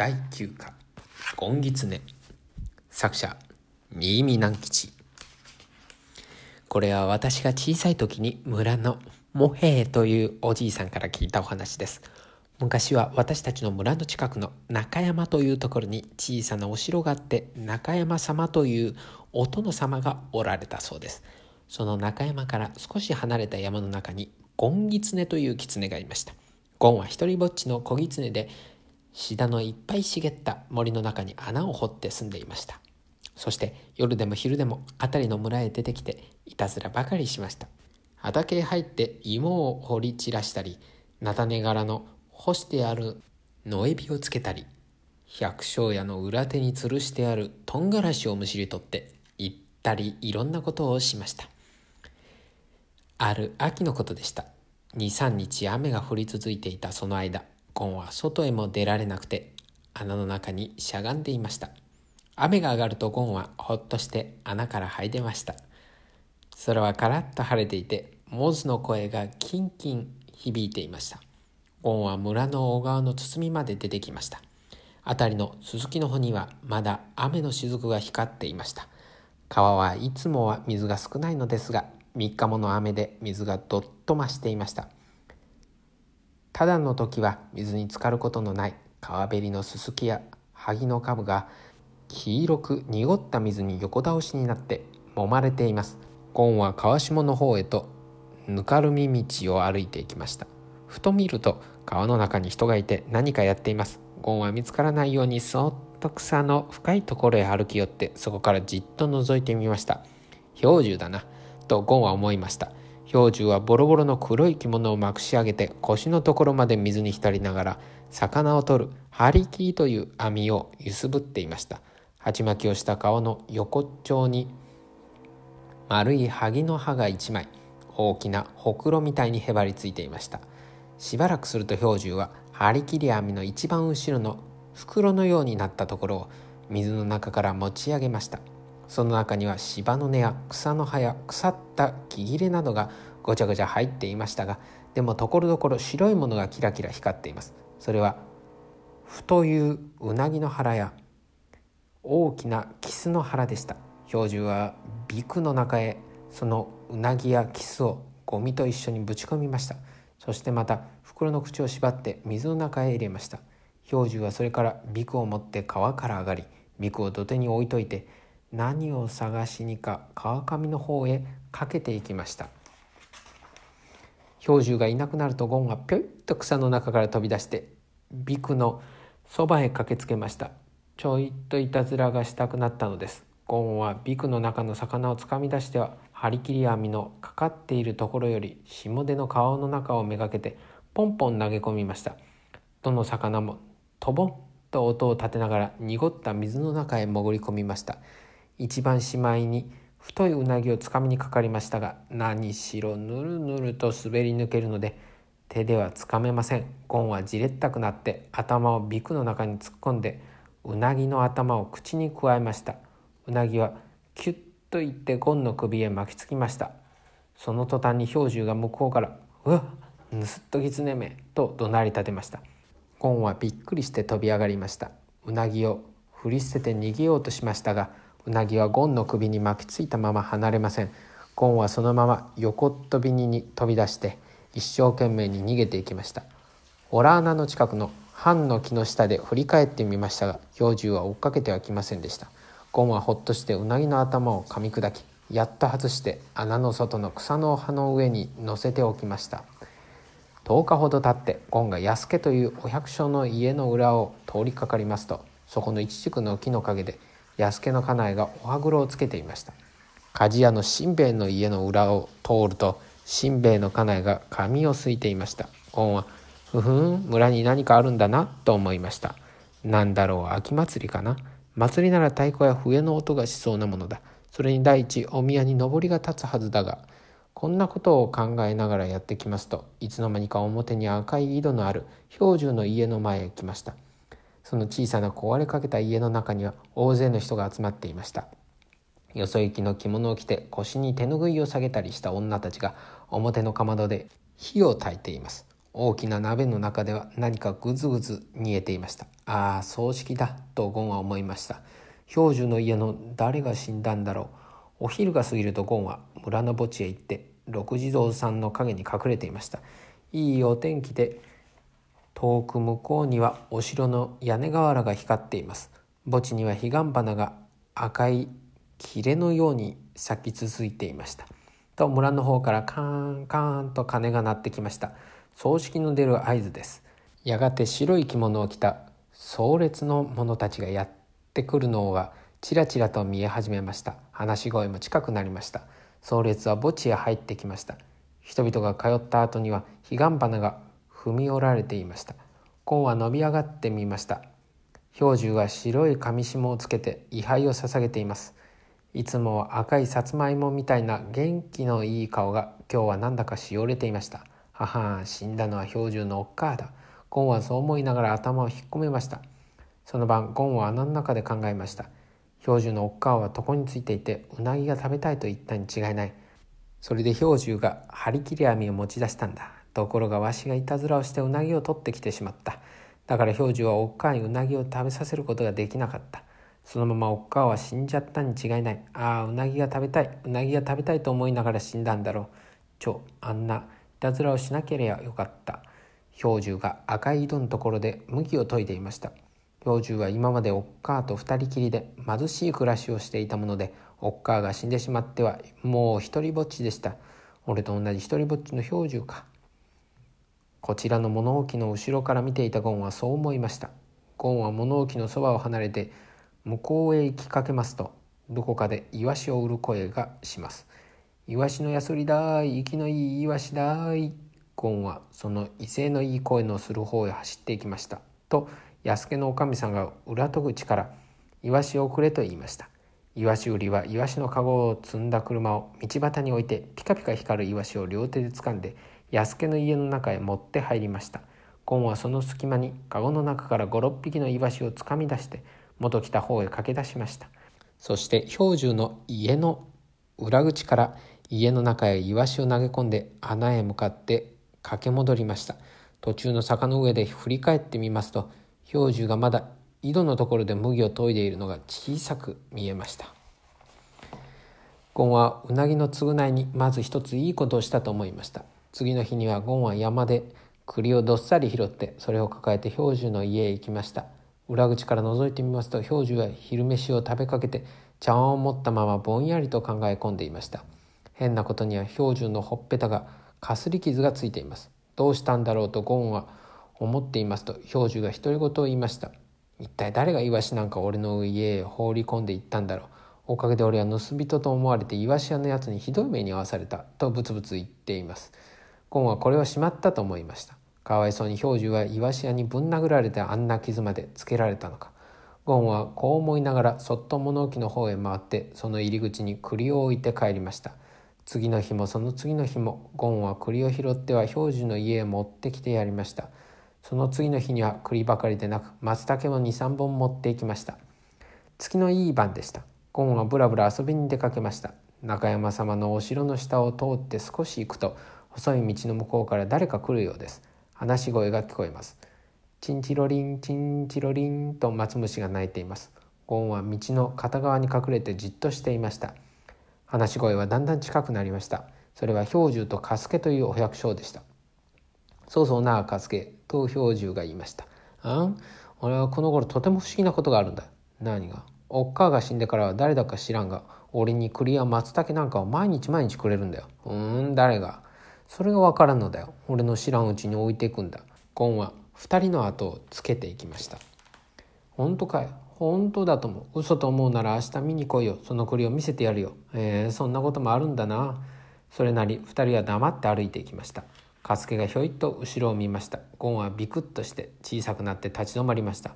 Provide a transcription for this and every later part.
第9課「ゴンギツネ」作者新見南吉。これは私が小さい時に村のモヘイというおじいさんから聞いたお話です。昔は私たちの村の近くの中山というところに小さなお城があって中山様というお殿様がおられたそうです。その中山から少し離れた山の中にゴンギツネという狐がいました。ゴンは一人ぼっちの小狐でシダのいっぱい茂った森の中に穴を掘って住んでいました。そして夜でも昼でも辺りの村へ出てきていたずらばかりしました。畑へ入って芋を掘り散らしたり菜種柄の干してある野エビをつけたり百姓家の裏手に吊るしてあるとんがらしをむしり取って行ったりいろんなことをしました。ある秋のことでした。23日雨が降り続いていたその間ゴンは外へも出られなくて穴の中にしゃがんでいました。雨が上がるとゴンはほっとして穴から這い出ました。空はカラッと晴れていてモズの声がキンキン響いていました。ゴンは村の小川の包みまで出てきました。辺りのススキの穂にはまだ雨の雫が光っていました。川はいつもは水が少ないのですが3日もの雨で水がどっと増していました。ただの時は水に浸かることのない川べりのすすきや萩の株が黄色く濁った水に横倒しになって揉まれています。ゴンは川下の方へとぬかるみ道を歩いていきました。ふと見ると川の中に人がいて何かやっています。ゴンは見つからないようにそっと草の深いところへ歩き寄ってそこからじっと覗いてみました。氷柱だなとゴンは思いました。氷柱はボロボロの黒い着物をまくし上げて腰のところまで水に浸りながら魚を取るハリキーという網を揺すぶっていました。鉢巻きをした顔の横っちょに丸い萩の葉が一枚大きなほくろみたいにへばりついていました。しばらくすると氷柱は張り切り網の一番後ろの袋のようになったところを水の中から持ち上げました。その中には芝の根や草の葉や腐った木切れなどがごちゃごちゃ入っていましたがでもところどころ白いものがキラキラ光っています。それは太いううなぎの腹や大きなキスの腹でした。標準はビクの中へそのうなぎやキスをゴミと一緒にぶち込みました。そしてまた袋の口を縛って水の中へ入れました。標準はそれからビクを持って川から上がりビクを土手に置いといて何を探しにか川上の方へかけていきました。標獣がいなくなるとゴンがぴょいっと草の中から飛び出してビクのそばへ駆けつけました。ちょいっといたずらがしたくなったのです。ゴンはビクの中の魚をつかみ出しては張り切り網のかかっているところより下手の顔の中をめがけてポンポン投げ込みました。どの魚もとぼんと音を立てながら濁った水の中へ潜り込みました。一番しまいに太いうなぎをつかみにかかりましたが何しろぬるぬると滑り抜けるので手ではつかめません。ゴンはじれったくなって頭をビクの中に突っ込んでうなぎの頭を口にくわえました。うなぎはキュッといってゴンの首へ巻きつきました。その途端に氷柱が向こうから「うわっ盗っときつねめ」と怒鳴り立てました。ゴンはびっくりして飛び上がりました。うなぎを振り捨てて逃げようとしましたがうなぎはゴンの首に巻きついたまま離れません。ゴンはそのまま横っ飛びに飛び出して一生懸命に逃げていきました。ホラー穴の近くの藩の木の下で振り返ってみましたが標獣は追っかけてはきませんでした。ゴンはほっとしてうなぎの頭を噛み砕きやっと外して穴の外の草の葉の上に乗せておきました。10日ほど経ってゴンが安家というお百姓の家の裏を通りかかりますとそこの一軸の木の陰で安家の家内がお歯黒をつけていました。鍛冶屋のしんべヱの家の裏を通るとしんべヱの家内が髪をすいていました。ゴンはふふん村に何かあるんだなと思いました。なんだろう秋祭りかな。祭りなら太鼓や笛の音がしそうなものだ。それに第一お宮に上りが立つはずだがこんなことを考えながらやってきますといつの間にか表に赤い井戸のある標準の家の前へ来ました。その小さな壊れかけた家の中には大勢の人が集まっていました。よそ行きの着物を着て腰に手ぬぐいを下げたりした女たちが表のかまどで火を焚いています。大きな鍋の中では何かぐずぐず煮えていました。ああ葬式だとゴンは思いました。標準の家の誰が死んだんだろう。お昼が過ぎるとゴンは村の墓地へ行って六地蔵さんの陰に隠れていました。いいお天気で遠く向こうにはお城の屋根瓦が光っています。墓地には彼岸花が赤い切れのように咲き続いていました。と村の方からカーンカーンと鐘が鳴ってきました。葬式の出る合図です。やがて白い着物を着た壮烈の者たちがやってくるのがちらちらと見え始めました。話し声も近くなりました。壮烈は墓地へ入ってきました。人々が通った後には彼岸花が踏み折られていました。紺は伸び上がってみました。氷柱が白い紙紐をつけて位牌を捧げています。いつもは赤いさつまいもみたいな元気のいい顔が今日はなんだかしおれていました。母死んだのは標準のおっかあだ。ゴンはそう思いながら頭を引っ込めました。その晩ゴンは穴の中で考えました。標準のおっかあは床についていてうなぎが食べたいと言ったに違いない。それで標準が張り切り網を持ち出したんだ。ところがわしがいたずらをしてうなぎを取ってきてしまった。だから標準はおっかあにうなぎを食べさせることができなかった。そのままおっかあは死んじゃったに違いない。ああうなぎが食べたい。うなぎが食べたいと思いながら死んだんだろう。ちょあんないたずらをしなければよかった。標準が赤い井戸のところで麦を研いでいました。標準は今までおっかあと二人きりで貧しい暮らしをしていたものでおっかあが死んでしまってはもう一りぼっちでした。俺と同じ一りぼっちの標準か。こちらの物置の後ろから見ていたゴンはそう思いました。ゴンは物置のそばを離れて向こうへ行きかけますとどこかでイワシを売る声がします。イワシのやすりだい息のいいイワシだい。ゴンはその威勢のいい声のする方へ走っていきました。と安家のおかみさんが裏戸口から「イワシをくれ」と言いました。イワシ売りはイワシの籠を積んだ車を道端に置いてピカピカ光るイワシを両手で掴んで安家の家の中へ持って入りました。ゴンはその隙間に籠の中から56匹のイワシをつかみ出して元来た方へ駆け出しました。そして標準の家の裏口から家の中へイワシを投げ込んで穴へ向かって駆け戻りました。途中の坂の上で振り返ってみますと標準がまだ井戸のところで麦を研いでいるのが小さく見えました。ゴンはうなぎの償いにまず一ついいことをしたと思いました。次の日にはゴンは山で栗をどっさり拾ってそれを抱えて標準の家へ行きました。裏口から覗いてみますと標準は昼飯を食べかけて茶碗を持ったままぼんやりと考え込んでいました。変なことには標準のほっぺたがかすり傷がついています。どうしたんだろうとゴンは思っていますと標準が独り言を言いました。一体誰がイワシなんか俺の家へ放り込んでいったんだろう。おかげで俺は盗人と思われてイワシ屋のやつにひどい目に遭わされた。とブツブツ言っています。ゴンはこれをしまったと思いました。かわいそうに標準はイワシ屋にぶん殴られてあんな傷までつけられたのか。ゴンはこう思いながらそっと物置の方へ回ってその入り口に栗を置いて帰りました。次の日もその次の日もゴンは栗を拾っては標準の家へ持ってきてやりました。その次の日には栗ばかりでなく松茸も23本持っていきました。月のいい晩でした。ゴンはぶらぶら遊びに出かけました。中山様のお城の下を通って少し行くと細い道の向こうから誰か来るようです。話し声が聞こえます。チンチロリンチンチロリンと松虫が鳴いています。ゴンは道の片側に隠れてじっとしていました。話し声はだんだん近くなりました。それは標準とカスケというお百姓でした。そうそうなあカスケと標準が言いました。あん？俺はこの頃とても不思議なことがあるんだ。何が？おっかが死んでからは誰だか知らんが俺に栗や松茸なんかを毎日毎日くれるんだよ。うん誰が？それがわからんのだよ。俺の知らんうちに置いていくんだ。ゴンは二人の後をつけていきました。本当かよ本当だと思う。嘘と思うなら明日見に来いよ。その栗を見せてやるよ。えー、そんなこともあるんだな。それなり二人は黙って歩いていきました。カスケがひょいっと後ろを見ました。ゴンはビクッとして小さくなって立ち止まりました。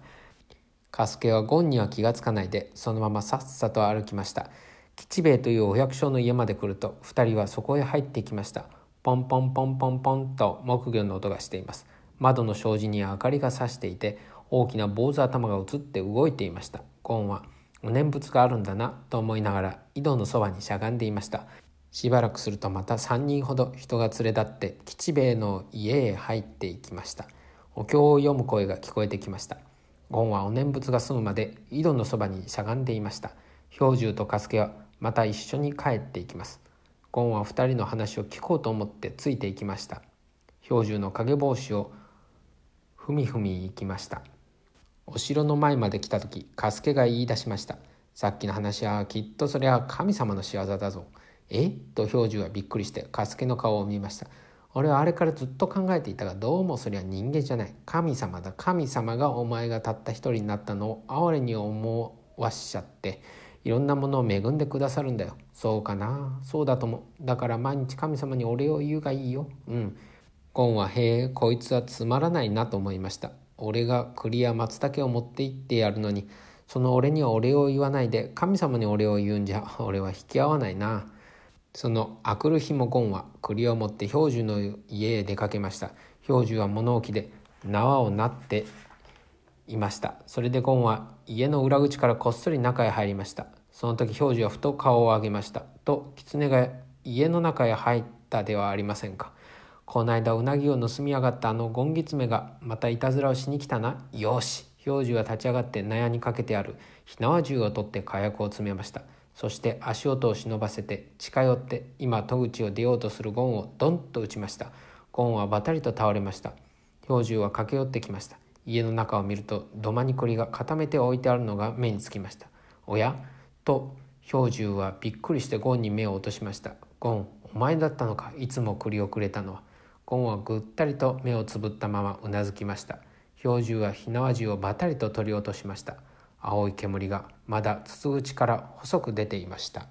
カスケはゴンには気がつかないでそのままさっさと歩きました。吉兵衛というお百姓の家まで来ると二人はそこへ入っていきました。ポンポンポンポンポンと木魚の音がしています。窓の障子に明かりがさしていて大きな坊主頭が映って動いていました。ゴンはお念仏があるんだなと思いながら井戸のそばにしゃがんでいました。しばらくするとまた3人ほど人が連れ立って吉兵衛の家へ入っていきました。お経を読む声が聞こえてきました。ゴンはお念仏が済むまで井戸のそばにしゃがんでいました。兵十と加助はまた一緒に帰っていきます。ゴンは2人の話を聞こうと思ってついていきました。兵十の影帽子をふみふみ行きました。お城の前まで来た時加助が言い出しました。さっきの話はきっとそれは神様の仕業だぞ。え？と兵十はびっくりして加助の顔を見ました。俺はあれからずっと考えていたがどうもそれは人間じゃない。神様だ神様がお前がたった一人になったのを哀れに思わしちゃって。いろんなものを恵んでくださるんだよ。そうかな。そうだと思う。だから毎日神様にお礼を言うがいいよ。うん。ゴンはへえこいつはつまらないなと思いました。俺が栗や松茸を持って行ってやるのに。その俺にはお礼を言わないで。神様にお礼を言うんじゃ俺は引き合わないな。そのあくる日もゴンは栗を持って兵十の家へ出かけました。兵十は物置で縄をなっていました。それでゴンは家の裏口からこっそり中へ入りました。その時兵十はふと顔を上げました。と狐が家の中へ入ったではありませんか。この間うなぎを盗みやがったあのゴンギツメがまたいたずらをしに来たな。よし。兵十は立ち上がって納屋にかけてある。火縄銃を取って火薬を詰めました。そして足音を忍ばせて近寄って今戸口を出ようとするゴンをドンと打ちました。ゴンはバタリと倒れました。兵十は駆け寄ってきました。家の中を見ると土間に栗が固めて置いてあるのが目につきました。おやと兵十はびっくりしてゴンに目を落としました。ゴンお前だったのか。いつも栗をくれたのは。ゴンはぐったりと目をつぶったままうなずきました。兵十は火縄銃をバタリと取り落としました。青い煙がまだ筒口から細く出ていました。